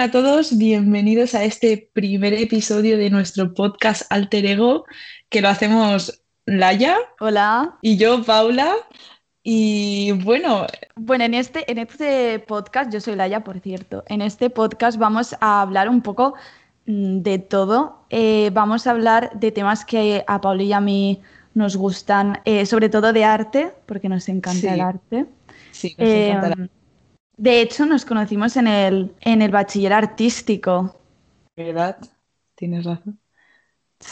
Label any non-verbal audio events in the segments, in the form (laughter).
Hola a todos, bienvenidos a este primer episodio de nuestro podcast Alter Ego, que lo hacemos Laia. Hola. Y yo, Paula. Y bueno. Bueno, en este, en este podcast, yo soy Laia, por cierto, en este podcast vamos a hablar un poco mm, de todo. Eh, vamos a hablar de temas que a Paula y a mí nos gustan, eh, sobre todo de arte, porque nos encanta el arte. Sí, nos encanta el em, arte. De hecho, nos conocimos en el, en el bachiller artístico. ¿Verdad? Tienes razón.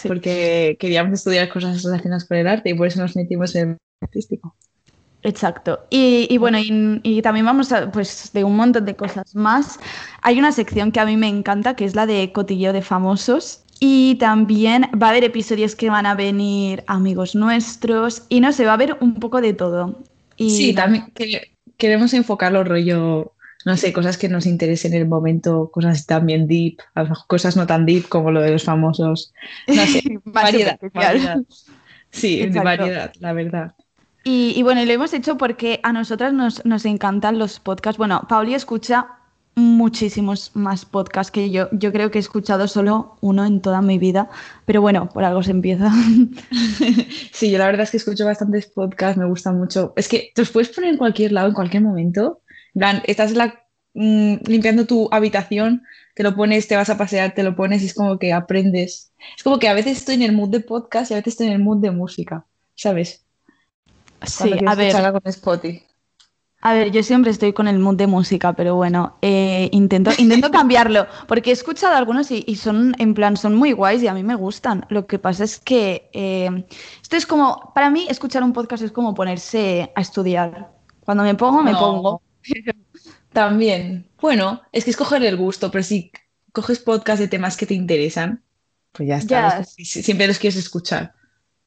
Porque queríamos estudiar cosas relacionadas con el arte y por eso nos metimos en el artístico. Exacto. Y, bueno, y, también vamos a, pues, de un montón de cosas más. Hay una sección que a mí me encanta, que es la de cotilleo de famosos. Y también va a haber episodios que van a venir amigos nuestros. Y no sé, va a haber un poco de todo. Y sí, también que queremos enfocarlo rollo, no sé, cosas que nos interesen en el momento, cosas también deep, cosas no tan deep como lo de los famosos. No sé, (laughs) variedad, Sí, de variedad, la verdad. Y, bueno, lo hemos hecho porque a nosotras nos, nos encantan los podcasts. Bueno, Pauli escucha muchísimos más podcasts que yo. Yo creo que he escuchado solo uno en toda mi vida, pero bueno, por algo se empieza. (laughs) Sí, yo la verdad es que escucho bastantes podcasts, me gustan mucho. Es que te los puedes poner en cualquier lado, en cualquier momento. estás la, mm, limpiando tu habitación, te lo pones, te vas a pasear, te lo pones y es como que aprendes. Es como que a veces estoy en el mood de podcast y a veces estoy en el mood de música, ¿sabes? Sí, a ver. Con Spotify. A ver, yo siempre estoy con el mood de música, pero bueno, eh, intento, intento (laughs) cambiarlo, porque he escuchado algunos y, son, en plan, son muy guays y a mí me gustan. Lo que pasa es que eh, esto es como, para mí, escuchar un podcast es como ponerse a estudiar. Cuando me pongo, me pongo. (laughs) También. Bueno, es que es coger el gusto, pero si coges podcast de temas que te interesan, pues ya está. Siempre los quieres escuchar.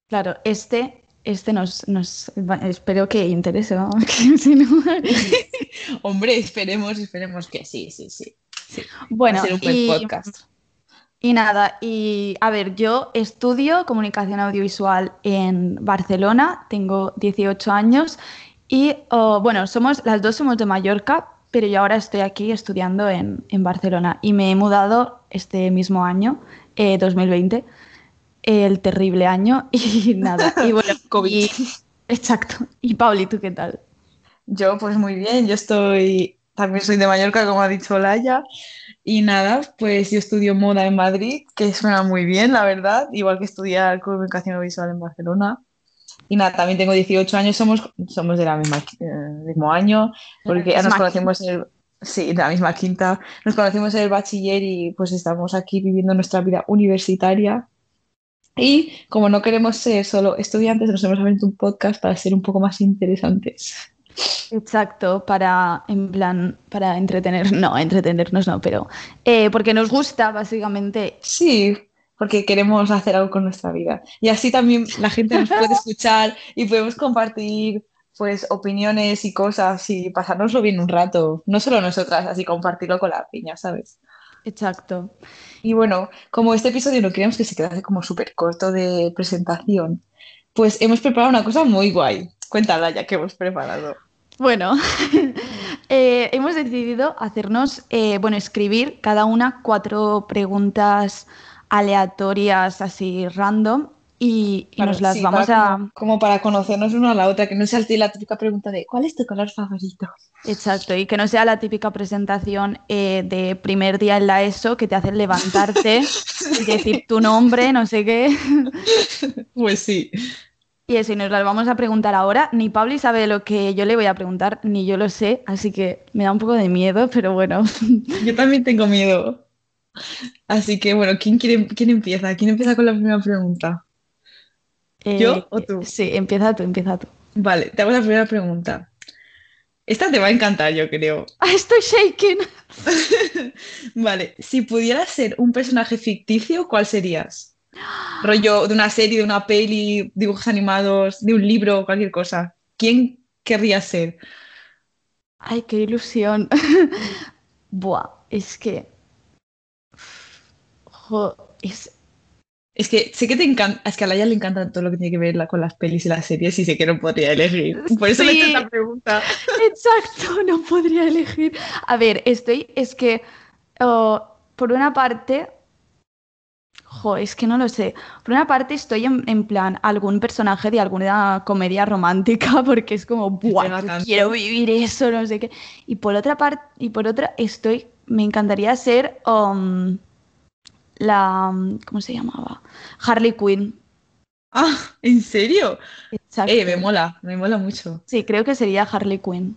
Claro, este este nos, nos espero que interese, (laughs) (laughs) Hombre, esperemos, esperemos que sí, sí, sí. Bueno, y, podcast. Y nada, y a ver, yo estudio comunicación audiovisual en Barcelona, tengo 18 años y oh, bueno, somos, las dos somos de Mallorca, pero yo ahora estoy aquí estudiando en, Barcelona y me he mudado este mismo año, 2020 eh, el terrible año (laughs) y nada. Y (laughs) bueno, COVID. exacto. Y Pauli, ¿tú qué tal? Yo, pues muy bien. Yo estoy, también soy de Mallorca, como ha dicho Laia. Y nada, pues yo estudio moda en Madrid, que suena muy bien, la verdad. Igual que estudiar comunicación visual en Barcelona. Y nada, también tengo 18 años, somos, somos de la misma, eh, mismo año, porque ya nos conocimos el, sí, de la misma quinta, nos conocimos en el bachiller y pues estamos aquí viviendo nuestra vida universitaria y como no queremos ser solo estudiantes, nos hemos abierto un podcast para ser un poco más interesantes. Exacto, para, en plan, para entretener, no, entretenernos no, pero eh, porque nos gusta básicamente. Sí, porque queremos hacer algo con nuestra vida. Y así también la gente nos puede (laughs) escuchar y podemos compartir pues opiniones y cosas y pasárnoslo bien un rato, no solo nosotras, así compartirlo con la piña, ¿sabes? Exacto. Y bueno, como este episodio no queríamos que se quedase como súper corto de presentación, pues hemos preparado una cosa muy guay. Cuéntala ya que hemos preparado. Bueno, (laughs) eh, hemos decidido hacernos, eh, bueno, escribir cada una cuatro preguntas aleatorias así random y, nos las vamos a... Como, para conocernos una a la otra, que no sea la típica pregunta de ¿cuál es tu color favorito? Exacto, y que no sea la típica presentación eh, de primer día en la ESO que te hacen levantarte (laughs) y decir tu nombre, no sé qué. (laughs) Pues sí. Y eso, y nos las vamos a preguntar ahora. Ni Pablo sabe lo que yo le voy a preguntar, ni yo lo sé, así que me da un poco de miedo, pero bueno. (laughs) Yo también tengo miedo. Así que bueno, ¿quién, quiere, quién empieza? ¿Quién empieza con la primera pregunta? ¿Yo eh, o tú? Sí, empieza tú, empieza tú. Vale, te hago la primera pregunta. Esta te va a encantar, yo creo. (laughs) Ah, estoy shaking. (laughs) vale, si pudieras ser un personaje ficticio, ¿cuál serías? Rollo de una serie, de una peli, dibujos animados, de un libro, cualquier cosa. ¿Quién querrías ser? Ay, qué ilusión. (laughs) Buah, es que. es, es que sé que te encanta, es que a Laia le encanta todo lo que tiene que ver con las pelis y las series y sé que no podría elegir. (laughs) Por eso le he hecho esta pregunta. (laughs) Exacto, no podría elegir. A ver, estoy, es que por una parte, jo, es que no lo sé. Por una parte estoy en, plan algún personaje de alguna comedia romántica (laughs) porque es como, ¡buah! Quiero vivir eso, no sé qué. Y por otra parte, y por otra estoy, me encantaría ser um, la, ¿cómo se llamaba? Harley Quinn. Ah, ¿en serio? Exacto. Eh, me mola, me mola mucho. Sí, creo que sería Harley Quinn.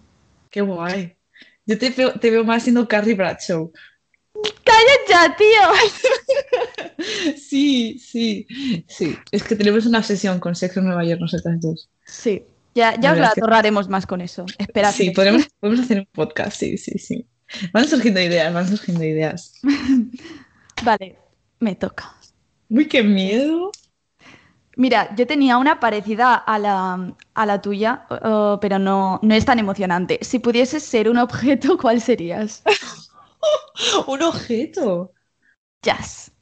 Qué guay. Yo te veo, te veo más siendo Carrie Bradshaw. ¡Calla ya, tío! (laughs) sí, sí, sí. Es que tenemos una obsesión con Sexo en Nueva York nosotras dos. Sí, ya, ya os la ahorraremos más con eso. Espera. Sí, podemos, podemos hacer un podcast, sí, sí, sí. Van surgiendo ideas, van surgiendo ideas. (laughs) vale, me toca. Uy, qué miedo. Mira, yo tenía una parecida a la, a la tuya, pero no, no es tan emocionante. Si pudieses ser un objeto, (laughs) ¿cuál serías? (laughs) un objeto. Jazz.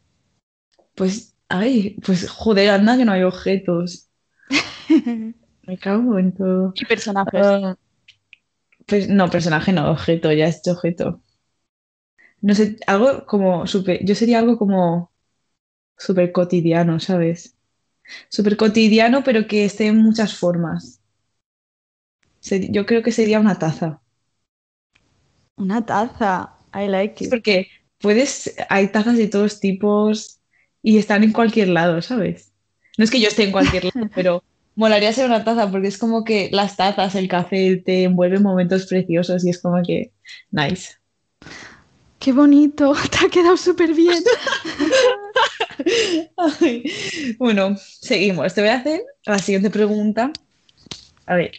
Pues, ay, pues joder, anda que no hay objetos. (laughs) Me cago en todo. ¿Y personajes? Ah, pues no, personaje no, objeto, ya es objeto. No sé, algo como súper. Yo sería algo como súper cotidiano, ¿sabes? Súper cotidiano, pero que esté en muchas formas. Yo creo que sería una taza. Una taza. I like it. Porque puedes, hay tazas de todos tipos y están en cualquier lado, ¿sabes? No es que yo esté en cualquier lado, (laughs) pero molaría ser una taza porque es como que las tazas, el café te envuelven momentos preciosos y es como que nice. Qué bonito, (laughs) te ha quedado súper bien. (laughs) bueno, seguimos. Te voy a hacer la siguiente pregunta. A ver,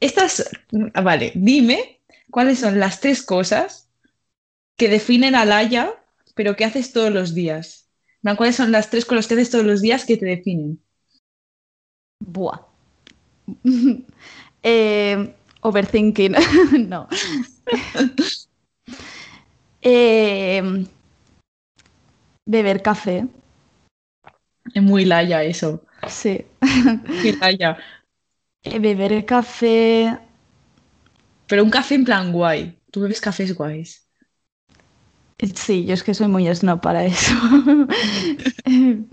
estas, vale, dime cuáles son las tres cosas que definen a Laia, pero que haces todos los días. ¿Cuáles son las tres cosas que haces todos los días que te definen? Buah. (laughs) Eh, overthinking. (laughs) no. (laughs) Eh, beber café. Es muy Laia eso. Sí. Qué Laia. (laughs) Eh, beber café. Pero un café en plan guay. Tú bebes cafés guays. Sí, yo es que soy muy snob para eso. (laughs)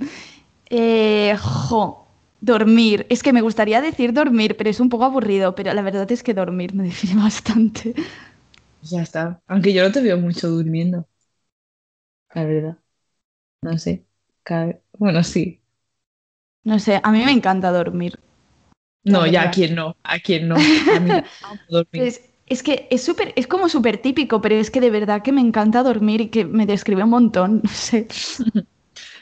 eh, jo, dormir. Es que me gustaría decir dormir, pero es un poco aburrido, pero la verdad es que dormir me define (laughs) bastante. Ya está. Aunque yo no te veo mucho durmiendo. La verdad. No sé. Bueno, sí. No sé, a mí me encanta dormir. No, ya a quién no, a quién no. A mí (laughs) dormir. Es que es súper, es como súper típico, pero es que de verdad que me encanta dormir y que me describe un montón, (laughs) no sé. (laughs)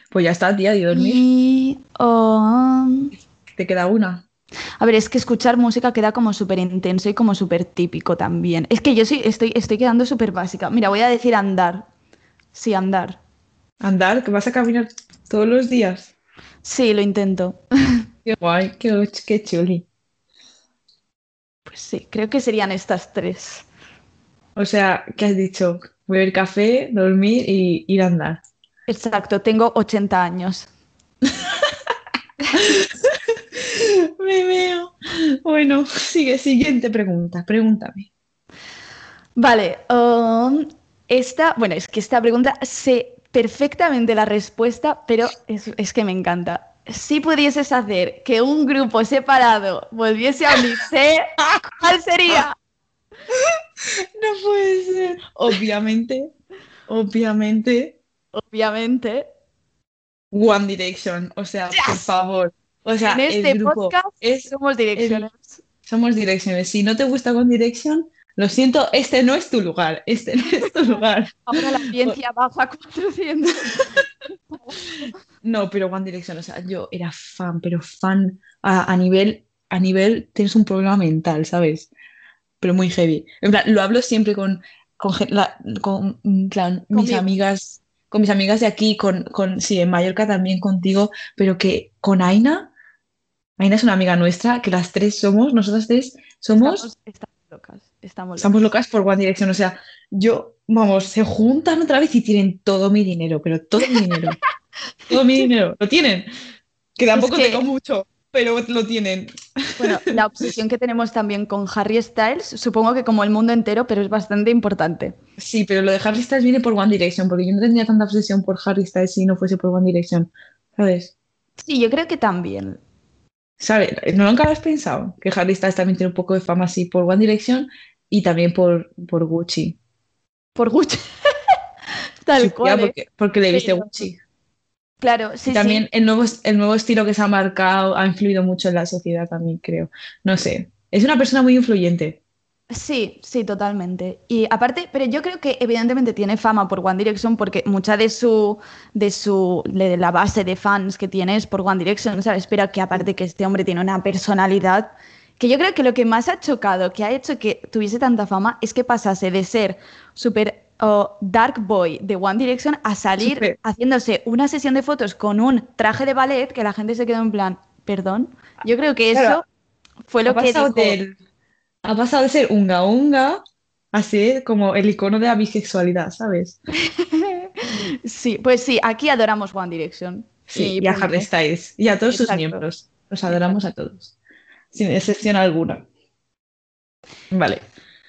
Pues ya está, tía, de dormir. Y, um, ¿Te queda una? A ver, es que escuchar música queda como súper intenso y como súper típico también. Es que yo sí estoy, estoy quedando súper básica. Mira, voy a decir andar. Sí, andar. ¿Andar? ¿Que vas a caminar todos los días? Sí, lo intento. Qué guay, qué, qué chuli. Pues sí, creo que serían estas tres. O sea, ¿qué has dicho? Beber café, dormir y ir a andar. Exacto, tengo 80 años. (laughs) Me veo. Bueno, sigue, siguiente pregunta, pregúntame. Vale, um, esta, bueno, es que esta pregunta sé perfectamente la respuesta, pero es, es que me encanta si pudieses hacer que un grupo separado volviese a unirse, (laughs) ¿cuál sería? No puede ser. Obviamente, obviamente. Obviamente. One Direction. O sea, por favor. O sea, en este el grupo es, somos direcciones. somos direcciones. Si no te gusta One Direction, lo siento, este no es tu lugar. Este no es tu lugar. Ahora la audiencia baja 400. No, pero One Direction, o sea, yo era fan, pero fan a, nivel, a nivel, tienes un problema mental, ¿sabes? Pero muy heavy. En plan, lo hablo siempre con, con, con mis amigas, con mis amigas de aquí, con, con, sí, en Mallorca también contigo, pero que con Aina, Aina es una amiga nuestra, que las tres somos, nosotras tres somos... Estamos, locas, estamos locas. Estamos locas por One Direction, o sea, yo, vamos, se juntan otra vez y tienen todo mi dinero, pero todo mi dinero. (laughs) todo mi dinero, lo tienen. Que tampoco tengo mucho, pero lo tienen. Bueno, (laughs) la obsesión que tenemos también con Harry Styles, supongo que como el mundo entero, pero es bastante importante. Sí, pero lo de Harry Styles viene por One Direction, porque yo no tendría tanta obsesión por Harry Styles si no fuese por One Direction, ¿sabes? Sí, yo creo que también. ¿Sabes? ¿No nunca lo has pensado? Que Harry Styles también tiene un poco de fama así por One Direction y también por, por Gucci. Por Gucci. (laughs) Tal cual. porque, porque, le viste Gucci. Claro, sí, también El, nuevo, el nuevo estilo que se ha marcado ha influido mucho en la sociedad también, creo. No sé. Es una persona muy influyente. Sí, sí, totalmente. Y aparte, pero yo creo que evidentemente tiene fama por One Direction porque mucha de su, de su, de la base de fans que tiene es por One Direction, ¿sabes? Pero que aparte que este hombre tiene una personalidad que yo creo que lo que más ha chocado, que ha hecho que tuviese tanta fama, es que pasase de ser súper Dark Boy de One Direction a salir haciéndose una sesión de fotos con un traje de ballet que la gente se quedó en plan, perdón. Yo creo que eso fue lo que ha pasado de ser unga unga a ser como el icono de la bisexualidad, ¿sabes? (laughs) sí, pues sí, aquí adoramos One Direction. Sí, y, a Harry Styles y a todos sus miembros. Los adoramos a todos, sin excepción alguna. Vale.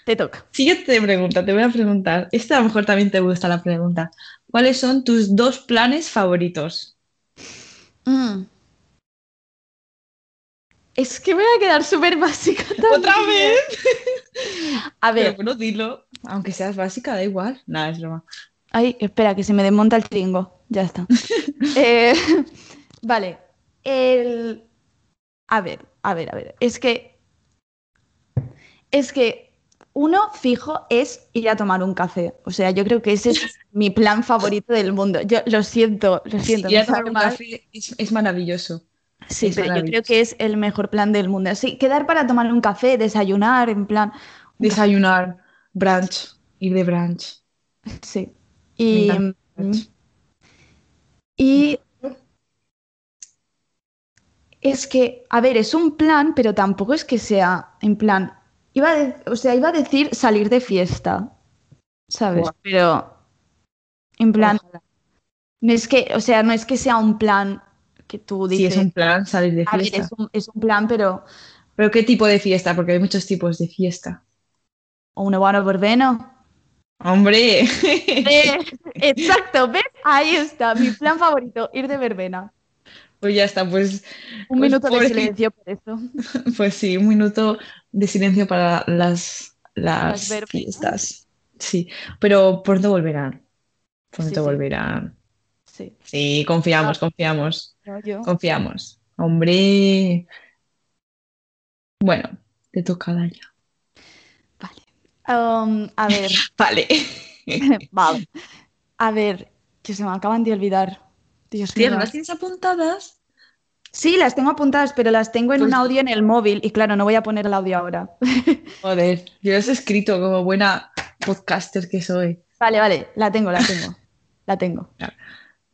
Te toca. Siguiente pregunta, te voy a preguntar. Esta a lo mejor también te gusta la pregunta. ¿Cuáles son tus dos planes favoritos? Mm. Es que me voy a quedar súper básica (laughs) también. ¿Otra vez? a ver. Pero bueno, dilo. Aunque seas básica, da igual. Nada, es broma. Ay, espera, que se me desmonta el tringo. Ya está. (laughs) Eh, (laughs) vale. El... A ver, a ver, a ver. Es que... Es que uno fijo es ir a tomar un café. O sea, yo creo que ese es (laughs) mi plan favorito del mundo. Yo lo siento, lo siento. ir a tomar un café es, maravilloso. Sí, pero yo creo que es el mejor plan del mundo. Así, quedar para tomar un café, desayunar, en plan. Desayunar, brunch, ir de brunch. Sí. Y. Y. Es que, a ver, es un plan, pero tampoco es que sea en plan Iba a, o sea, iba a decir salir de fiesta, ¿sabes? Pero, en plan, no es que, o sea, no es que sea un plan que tú dices. Sí, es un plan salir de fiesta. es, un, es un plan, pero... ¿Pero qué tipo de fiesta? Porque hay muchos tipos de fiesta. ¿O una buena verbena? ¡Hombre! (laughs) exacto, ¿ves? Ahí está, mi plan favorito, ir de verbena. Pues ya está, pues. Un pues minuto de silencio (laughs) por eso. Pues sí, un minuto de silencio para las, las, fiestas. Sí, pero pronto volverán. Pronto volverán. Sí. Sí, confiamos, confiamos. Confiamos. Hombre. Bueno, te toca ya. Vale. Um, a ver. (laughs) vale. (laughs) vale. A ver, que se me acaban de olvidar. Dios mío. ¿Las tienes apuntadas? Sí, las tengo apuntadas, pero las tengo en un pues audio en el móvil y claro, no voy a poner el audio ahora. (laughs) Joder, yo las he escrito como buena podcaster que soy. Vale, vale, la tengo, la tengo. (laughs) La tengo.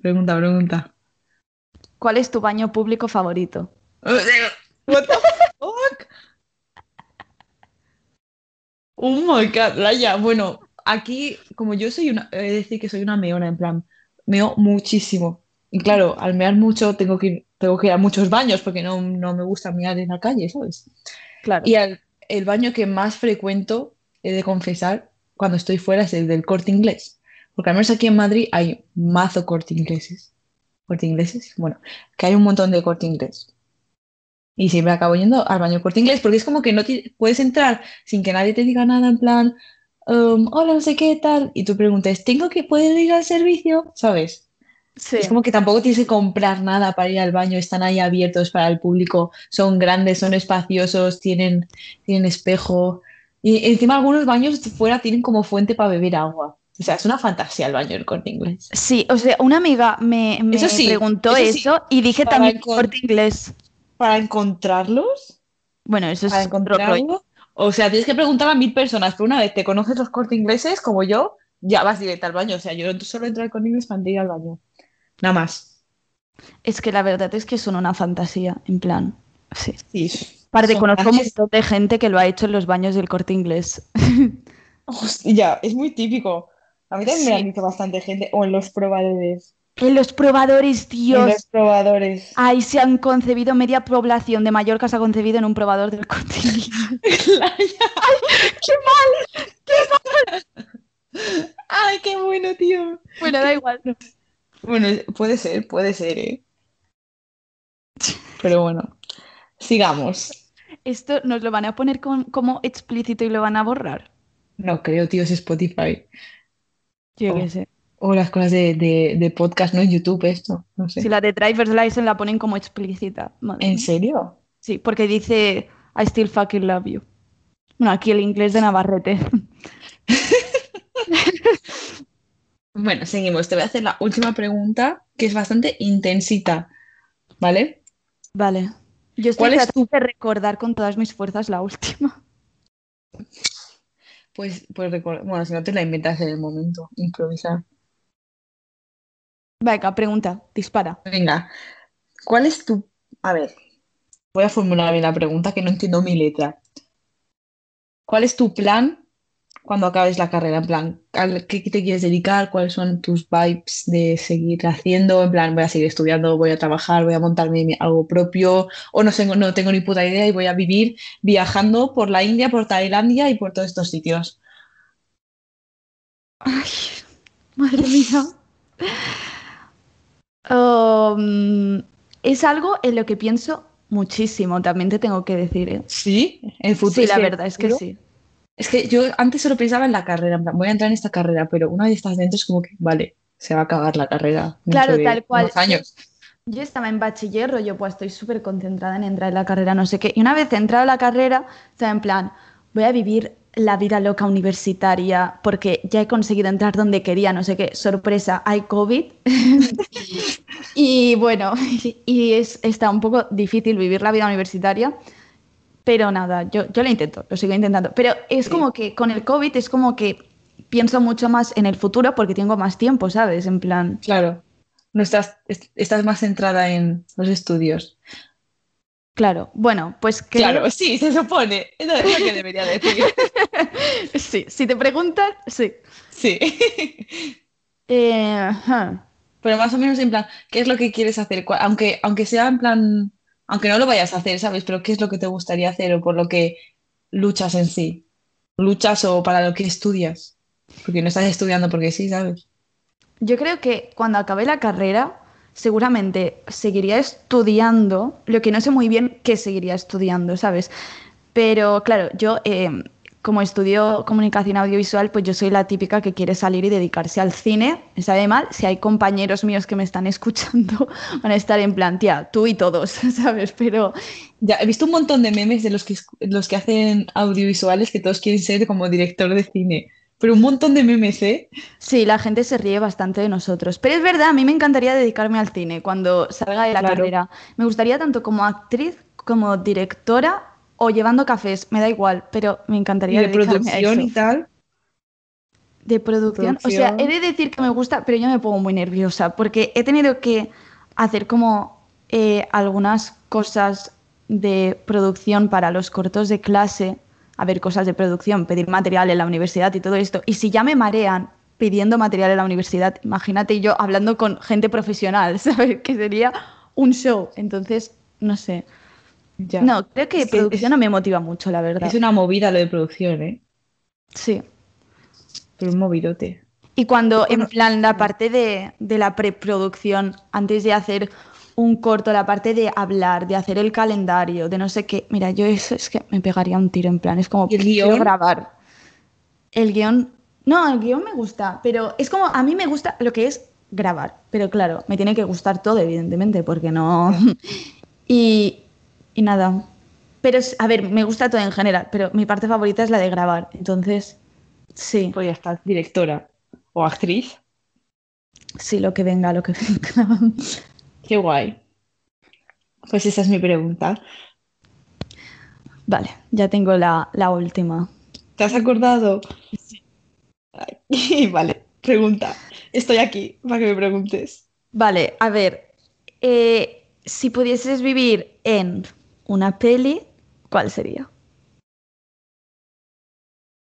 Pregunta, pregunta. ¿Cuál es tu baño público favorito? What the fuck? (laughs) Oh my god, Laia. Bueno, aquí, como yo soy una, he de decir que soy una meona, en plan, meo muchísimo. Y claro, al mear mucho tengo que ir, tengo que ir a muchos baños porque no, me gusta mear en la calle, ¿sabes? Claro. Y el baño que más frecuento, he de confesar, cuando estoy fuera es el del corte inglés. Porque al menos aquí en Madrid hay mazo corte ingleses. ¿Corte ingleses? Bueno, que hay un montón de corte inglés. Y siempre acabo yendo al baño corte inglés porque es como que no puedes entrar sin que nadie te diga nada en plan, um, hola, no sé qué tal. Y tú preguntas, ¿tengo que poder ir al servicio? ¿Sabes? Es como que tampoco tienes que comprar nada para ir al baño, están ahí abiertos para el público, son grandes, son espaciosos, tienen, tienen espejo. Y encima algunos baños fuera tienen como fuente para beber agua. O sea, es una fantasía el baño del corte inglés. Sí, o sea, una amiga me, preguntó eso, y dije también corte inglés. ¿Para encontrarlos? Bueno, eso es para encontrarlo. O sea, tienes que preguntar a mil personas, pero una vez te conoces los corte ingleses, como yo, ya vas directo al baño. O sea, yo solo entro al corte inglés para ir al baño. Nada más. Es que la verdad es que son una fantasía, en plan. Sí. sí Aparte, conozco un montón de gente que lo ha hecho en los baños del corte inglés. (laughs) Hostia, es muy típico. A mí también me han dicho bastante gente, o en los probadores. En los probadores, Dios. En los probadores. Ahí se han concebido, media población de Mallorca se ha concebido en un probador del cotillo. (laughs) ¡Ay, qué mal! ¡Qué mal! ¡Ay, qué bueno, tío! Bueno, da igual. Bueno, puede ser, puede ser, ¿eh? Pero bueno, sigamos. ¿Esto nos lo van a poner como explícito y lo van a borrar? No creo, tío, es Spotify. Yo qué sé. O las cosas de, podcast, no en YouTube, esto. No sé. Si la de Driver's License la ponen como explícita. ¿En serio? Sí, porque dice I still fucking love you. Bueno, aquí el inglés de Navarrete. (laughs) bueno, seguimos. Te voy a hacer la última pregunta, que es bastante intensita. ¿Vale? Vale. Yo estoy tratando de recordar con todas mis fuerzas la última. Pues, pues bueno, si no te la inventas en el momento, improvisar. Venga, pregunta, dispara. Venga, ¿cuál es tu... A ver, voy a formular bien la pregunta que no entiendo mi letra. ¿Cuál es tu plan cuando acabes la carrera? En plan, ¿qué te quieres dedicar? ¿Cuáles son tus vibes de seguir haciendo? En plan, voy a seguir estudiando, voy a trabajar, voy a montarme algo propio, o no tengo, no tengo ni puta idea y voy a vivir viajando por la India, por Tailandia y por todos estos sitios. Ay, madre mía. Um, es algo en lo que pienso muchísimo, también te tengo que decir. ¿eh? Sí, el futuro. Sí, la verdad es que sí. Es que yo antes solo pensaba en la carrera, en plan, voy a entrar en esta carrera, pero una vez estás dentro es como que, vale, se va a acabar la carrera. Claro, tal cual. años. Yo estaba en bachiller, yo pues estoy súper concentrada en entrar en la carrera, no sé qué. Y una vez entrado a la carrera, estaba en plan, voy a vivir la vida loca universitaria porque ya he conseguido entrar donde quería, no sé qué, sorpresa, hay COVID. (laughs) y bueno, (laughs) y es, está un poco difícil vivir la vida universitaria, pero nada, yo, yo lo intento, lo sigo intentando. Pero es como que con el COVID es como que pienso mucho más en el futuro porque tengo más tiempo, ¿sabes? En plan... Claro, no estás, estás más centrada en los estudios. Claro, bueno, pues que... Claro, sí, se supone. Eso es lo que debería decir. (laughs) sí, si te preguntas, sí. Sí. (laughs) Eh, Pero más o menos en plan, ¿qué es lo que quieres hacer? Aunque, aunque sea en plan, aunque no lo vayas a hacer, ¿sabes? Pero ¿qué es lo que te gustaría hacer o por lo que luchas en sí? ¿Luchas o para lo que estudias? Porque no estás estudiando porque sí, ¿sabes? Yo creo que cuando acabé la carrera seguramente seguiría estudiando, lo que no sé muy bien qué seguiría estudiando, ¿sabes? Pero claro, yo eh, como estudio comunicación audiovisual, pues yo soy la típica que quiere salir y dedicarse al cine. Me sabe mal, si hay compañeros míos que me están (laughs) escuchando, van a estar en plan, tía, tú y todos, (laughs) ¿sabes? Pero... Ya, he visto un montón de memes de los que, los que hacen audiovisuales que todos quieren ser como director de cine pero un montón de memes, ¿eh? Sí, la gente se ríe bastante de nosotros. Pero es verdad, a mí me encantaría dedicarme al cine cuando salga de la carrera. Me gustaría tanto como actriz, como directora o llevando cafés, me da igual, pero me encantaría ¿Y de producción y tal. De producción. O sea, he de decir que me gusta, pero yo me pongo muy nerviosa porque he tenido que hacer como eh, algunas cosas de producción para los cortos de clase a ver cosas de producción, pedir material en la universidad y todo esto. Y si ya me marean pidiendo material en la universidad, imagínate yo hablando con gente profesional, (laughs) ¿sabes? Que sería un show. Entonces, no sé. Ya. No, creo que producción no me motiva mucho, la verdad. Es una movida lo de producción, ¿eh? Sí. Pero un movidote. Y cuando, en plan, la parte de, de la preproducción, antes de hacer un corto, la parte de hablar, de hacer el calendario, de no sé qué. Mira, yo eso es que me pegaría un tiro en plan, es como el guion? grabar. El guion, no, el guion me gusta, pero es como a mí me gusta lo que es grabar, pero claro, me tiene que gustar todo, evidentemente, porque no. (laughs) y, y nada. Pero, a ver, me gusta todo en general, pero mi parte favorita es la de grabar, entonces, sí. Pues ya está, directora o actriz. Sí, lo que venga, lo que venga. (laughs) Qué guay. Pues esa es mi pregunta. Vale, ya tengo la, última. ¿Te has acordado? Sí. (laughs) vale, pregunta. Estoy aquí para que me preguntes. Vale, a ver. Eh, si pudieses vivir en una peli, ¿cuál sería?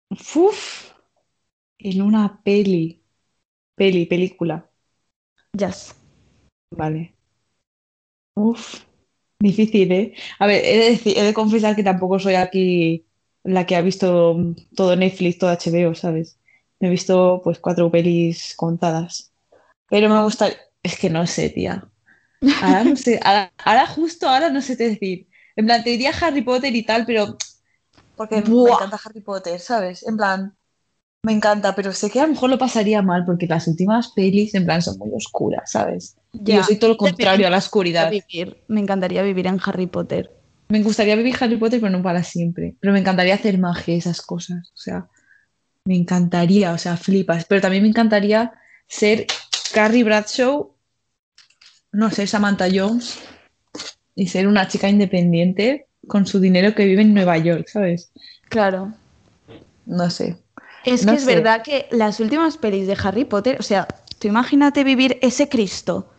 Uf, en una peli. Peli, película. Jazz. Vale. Uf, difícil, ¿eh? A ver, he de, he de confesar que tampoco soy aquí la que ha visto todo Netflix, todo HBO, ¿sabes? Me he visto pues cuatro pelis contadas. Pero me gusta, es que no sé, tía. Ahora no sé, ahora, justo ahora no sé qué decir. En plan, te diría Harry Potter y tal, pero porque me encanta Harry Potter, ¿sabes? En plan, me encanta, pero sé que a lo mejor lo pasaría mal porque las últimas pelis, en plan, son muy oscuras, ¿sabes? yo soy todo lo contrario a la oscuridad. me encantaría vivir en Harry Potter. Me gustaría vivir Harry Potter, pero no para siempre. Pero me encantaría hacer magia y esas cosas. O sea, me encantaría, o sea, flipas. Pero también me encantaría ser Carrie Bradshaw, no sé, Samantha Jones, y ser una chica independiente con su dinero que vive en Nueva York, ¿sabes? Claro. No sé. Es que es verdad que las últimas pelis de Harry Potter, o sea, tú imagínate vivir ese Cristo.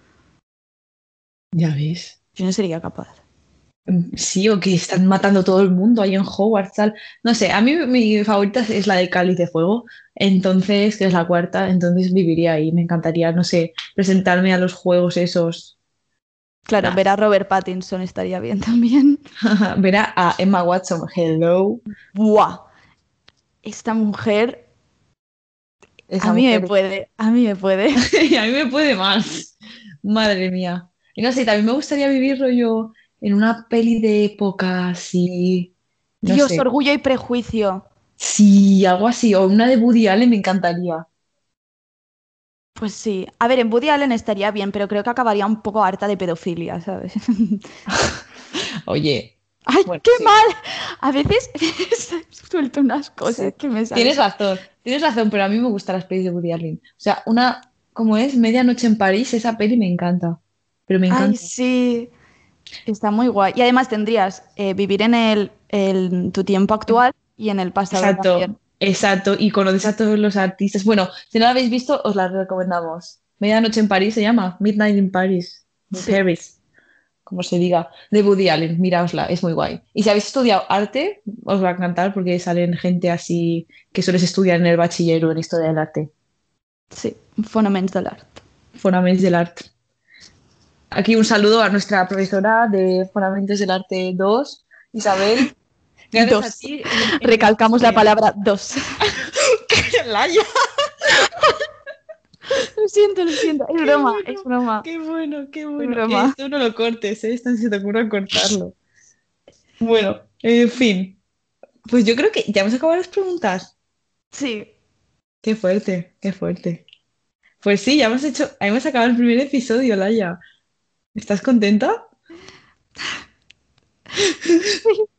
Ya ves. Yo no sería capaz. Mm, sí, o que están matando todo el mundo ahí en Hogwarts, tal. No sé, a mí mi favorita es la de Cáliz de Fuego, entonces, que es la cuarta, entonces viviría ahí. Me encantaría, no sé, presentarme a los juegos esos. Claro, ver a Robert Pattinson estaría bien (laughs) también. (laughs) ver a Emma Watson, hello. Buah esta mujer a mí me puede, a mí me puede. (laughs) a mí me puede más. Madre mía. Y no sé, también me gustaría vivir rollo en una peli de época así. Dios, orgullo y prejuicio. Sí, algo así. O una de Woody Allen me encantaría. Pues sí. A ver, en Woody Allen estaría bien, pero creo que acabaría un poco harta de pedofilia, ¿sabes? (laughs) Oye, ¡Ay, qué mal! A veces (laughs) suelto unas cosas que me salen. Tienes razón, tienes razón, pero a mí me gustan las pelis de Woody Allen. O sea, una, como es, Medianoche en París, esa peli me encanta. Pero me encanta. Ay, sí. Está muy guay. Y además tendrías eh, vivir en el, tu tiempo actual y en el pasado. Exacto, exacto. Y conoces a todos los artistas. Bueno, si no la habéis visto, os la recomendamos. Medianoche en París se llama, Midnight in Paris. Paris como se diga, de Woody Allen. Miraosla, es muy guay. Y si habéis estudiado arte, os va a encantar porque salen gente así que sueles estudiar en el bachiller o en historia del arte. Sí, Fonaments del Arte. Fonaments del Arte. Aquí un saludo a nuestra profesora de Fonamentos del Arte 2, Isabel. Dos. Recalcamos la palabra dos. (laughs) (laughs) Lo siento, lo siento. Es broma, es broma. Qué bueno, qué bueno. Esto no lo cortes, ¿eh? Esto se te ocurre cortarlo. Bueno, en fin. Pues yo creo que ya hemos acabado las preguntas. Sí. Qué fuerte, qué fuerte. Pues sí, ya hemos hecho, hemos acabado el primer episodio, Laia. ¿Estás contenta? (laughs)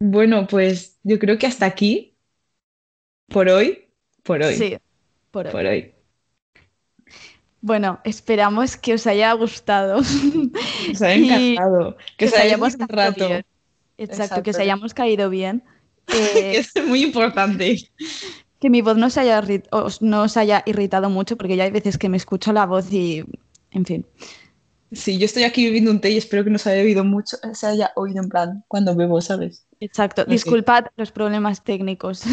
Bueno, pues yo creo que hasta aquí por hoy, por hoy. Sí, por hoy. Bueno, esperamos que os haya gustado. Os haya encantado. Que, os hayamos un rato. Exacto, que os hayamos caído bien. (laughs) que es muy importante. Que mi voz no os, haya, no os haya irritado mucho, porque ya hay veces que me escucho la voz y, en fin. Sí, yo estoy aquí bebiendo un té y espero que no se haya oído mucho, se haya oído en plan cuando bebo, ¿sabes? Exacto, disculpad los problemas técnicos. (laughs)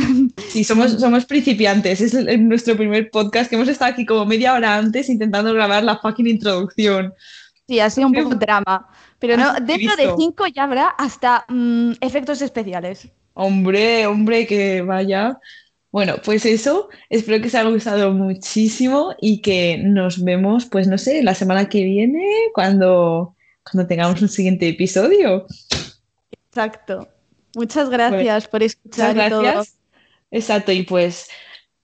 Sí, somos, somos principiantes, es nuestro primer podcast que hemos estado aquí como media hora antes intentando grabar la fucking introducción. Sí, ha sido un poco drama, pero no, dentro de cinco ya habrá hasta mm, efectos especiales. Hombre, hombre, que vaya. Bueno, pues eso, espero que os haya gustado muchísimo y que nos vemos, pues no sé, la semana que viene cuando, cuando tengamos un siguiente episodio. Exacto. Muchas gracias por escuchar. Muchas gracias. Exacto, y pues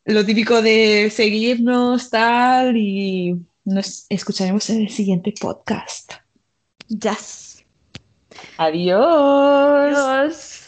lo típico de seguirnos, tal, y nos escucharemos en el siguiente podcast. Yes. Adiós. Adiós.